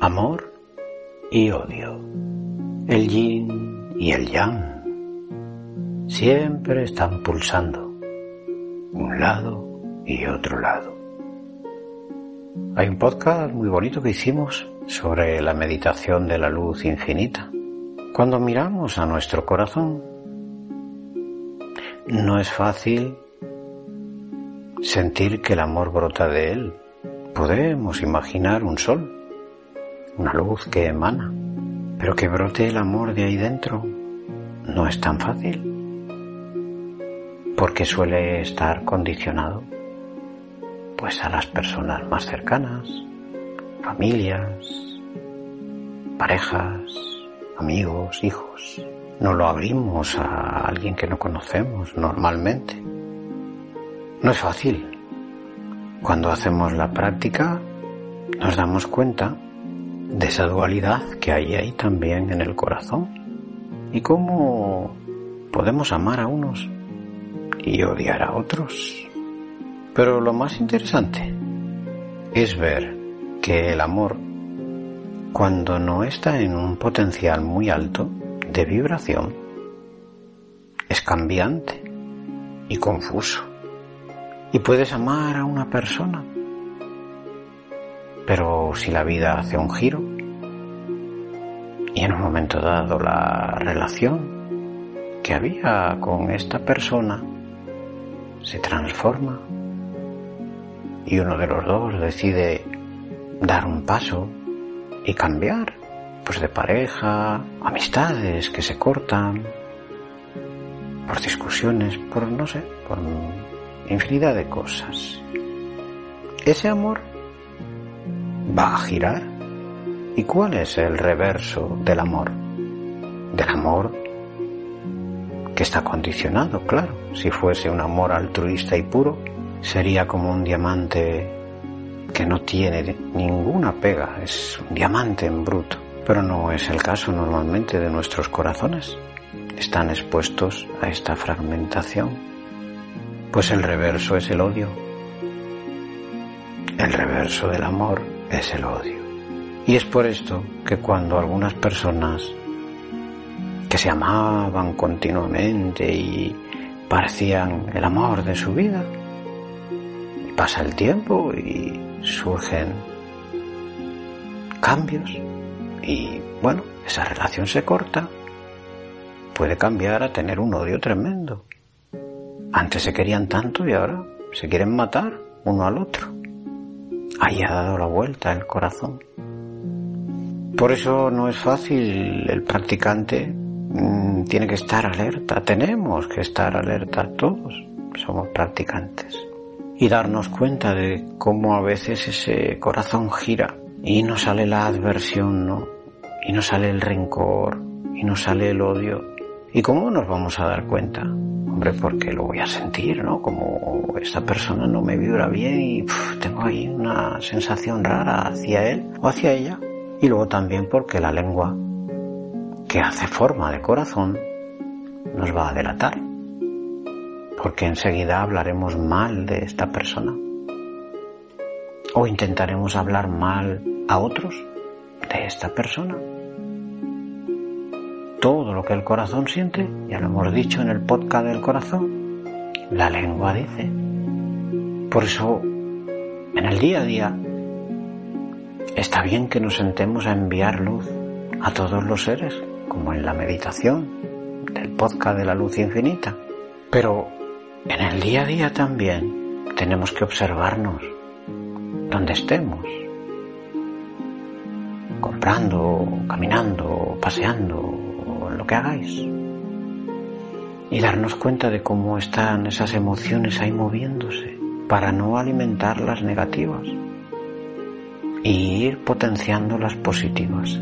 Amor y odio, el yin y el yang, siempre están pulsando, un lado y otro lado. Hay un podcast muy bonito que hicimos sobre la meditación de la luz infinita. Cuando miramos a nuestro corazón, no es fácil sentir que el amor brota de él. Podemos imaginar un sol una luz que emana, pero que brote el amor de ahí dentro no es tan fácil, porque suele estar condicionado pues a las personas más cercanas, familias, parejas, amigos, hijos. No lo abrimos a alguien que no conocemos normalmente. No es fácil. Cuando hacemos la práctica nos damos cuenta de esa dualidad que hay ahí también en el corazón y cómo podemos amar a unos y odiar a otros. Pero lo más interesante es ver que el amor, cuando no está en un potencial muy alto de vibración, es cambiante y confuso. Y puedes amar a una persona pero si la vida hace un giro y en un momento dado la relación que había con esta persona se transforma y uno de los dos decide dar un paso y cambiar, pues de pareja, amistades que se cortan, por discusiones, por no sé, por infinidad de cosas. Ese amor va a girar? ¿Y cuál es el reverso del amor? Del amor que está condicionado, claro. Si fuese un amor altruista y puro, sería como un diamante que no tiene ninguna pega, es un diamante en bruto. Pero no es el caso normalmente de nuestros corazones. Están expuestos a esta fragmentación. Pues el reverso es el odio. El reverso del amor es el odio. Y es por esto que cuando algunas personas que se amaban continuamente y parecían el amor de su vida, pasa el tiempo y surgen cambios y bueno, esa relación se corta, puede cambiar a tener un odio tremendo. Antes se querían tanto y ahora se quieren matar uno al otro haya dado la vuelta el corazón. Por eso no es fácil, el practicante mm, tiene que estar alerta, tenemos que estar alerta todos, somos practicantes. Y darnos cuenta de cómo a veces ese corazón gira y no sale la adversión, ¿no? Y no sale el rencor, y no sale el odio. ¿Y cómo nos vamos a dar cuenta? Hombre, porque lo voy a sentir, ¿no? Como esta persona no me vibra bien y tengo ahí una sensación rara hacia él o hacia ella. Y luego también porque la lengua que hace forma de corazón nos va a delatar. Porque enseguida hablaremos mal de esta persona. O intentaremos hablar mal a otros de esta persona todo lo que el corazón siente, ya lo hemos dicho en el podcast del corazón, la lengua dice. Por eso, en el día a día, está bien que nos sentemos a enviar luz a todos los seres, como en la meditación del podcast de la luz infinita. Pero en el día a día también tenemos que observarnos donde estemos, comprando, caminando, paseando, que hagáis. Y darnos cuenta de cómo están esas emociones ahí moviéndose para no alimentar las negativas. y ir potenciando las positivas.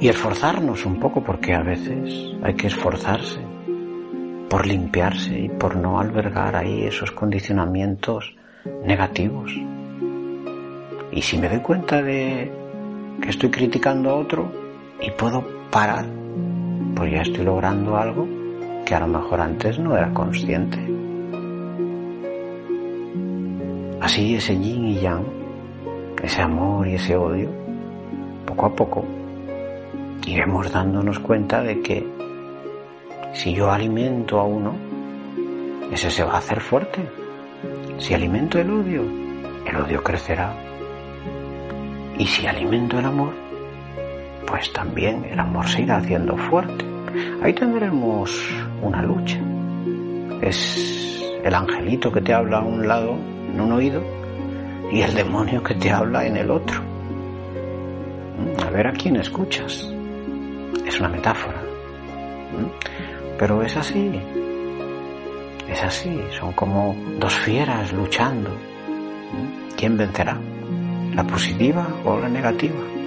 Y esforzarnos un poco porque a veces hay que esforzarse por limpiarse y por no albergar ahí esos condicionamientos negativos. Y si me doy cuenta de que estoy criticando a otro y puedo parar, pues ya estoy logrando algo que a lo mejor antes no era consciente. Así ese yin y yang, ese amor y ese odio, poco a poco iremos dándonos cuenta de que si yo alimento a uno, ese se va a hacer fuerte. Si alimento el odio, el odio crecerá. Y si alimento el amor, pues también el amor se irá haciendo fuerte. Ahí tendremos una lucha. Es el angelito que te habla a un lado, en un oído, y el demonio que te habla en el otro. Mm, a ver a quién escuchas. Es una metáfora. Mm, pero es así. Es así. Son como dos fieras luchando. Mm, ¿Quién vencerá? ¿La positiva o la negativa?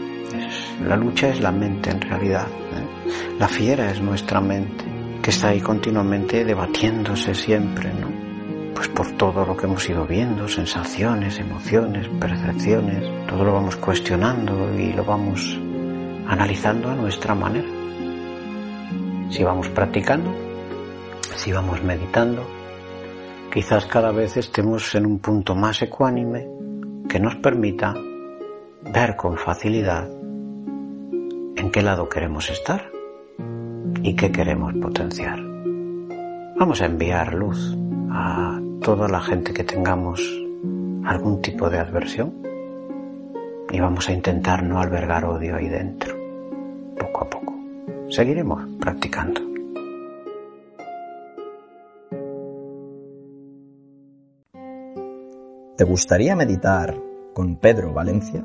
La lucha es la mente en realidad. ¿eh? La fiera es nuestra mente, que está ahí continuamente debatiéndose siempre, ¿no? Pues por todo lo que hemos ido viendo, sensaciones, emociones, percepciones, todo lo vamos cuestionando y lo vamos analizando a nuestra manera. Si vamos practicando, si vamos meditando, quizás cada vez estemos en un punto más ecuánime que nos permita ver con facilidad en qué lado queremos estar y qué queremos potenciar. Vamos a enviar luz a toda la gente que tengamos algún tipo de adversión y vamos a intentar no albergar odio ahí dentro, poco a poco. Seguiremos practicando. ¿Te gustaría meditar con Pedro Valencia?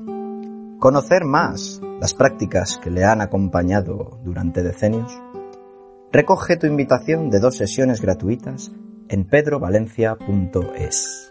¿Conocer más las prácticas que le han acompañado durante decenios? Recoge tu invitación de dos sesiones gratuitas en pedrovalencia.es.